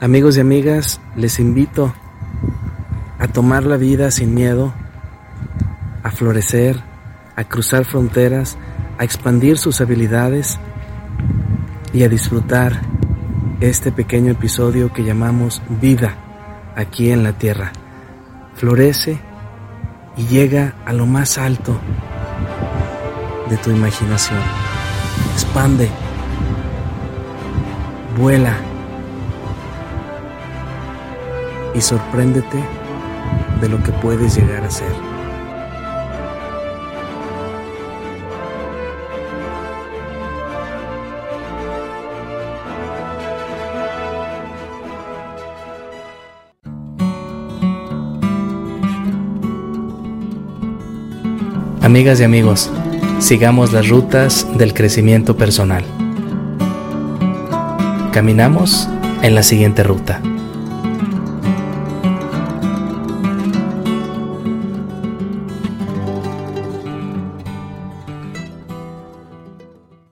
Amigos y amigas, les invito a tomar la vida sin miedo, a florecer, a cruzar fronteras, a expandir sus habilidades y a disfrutar este pequeño episodio que llamamos vida aquí en la tierra. Florece y llega a lo más alto de tu imaginación. Expande, vuela y sorpréndete de lo que puedes llegar a ser. Amigas y amigos, sigamos las rutas del crecimiento personal. Caminamos en la siguiente ruta.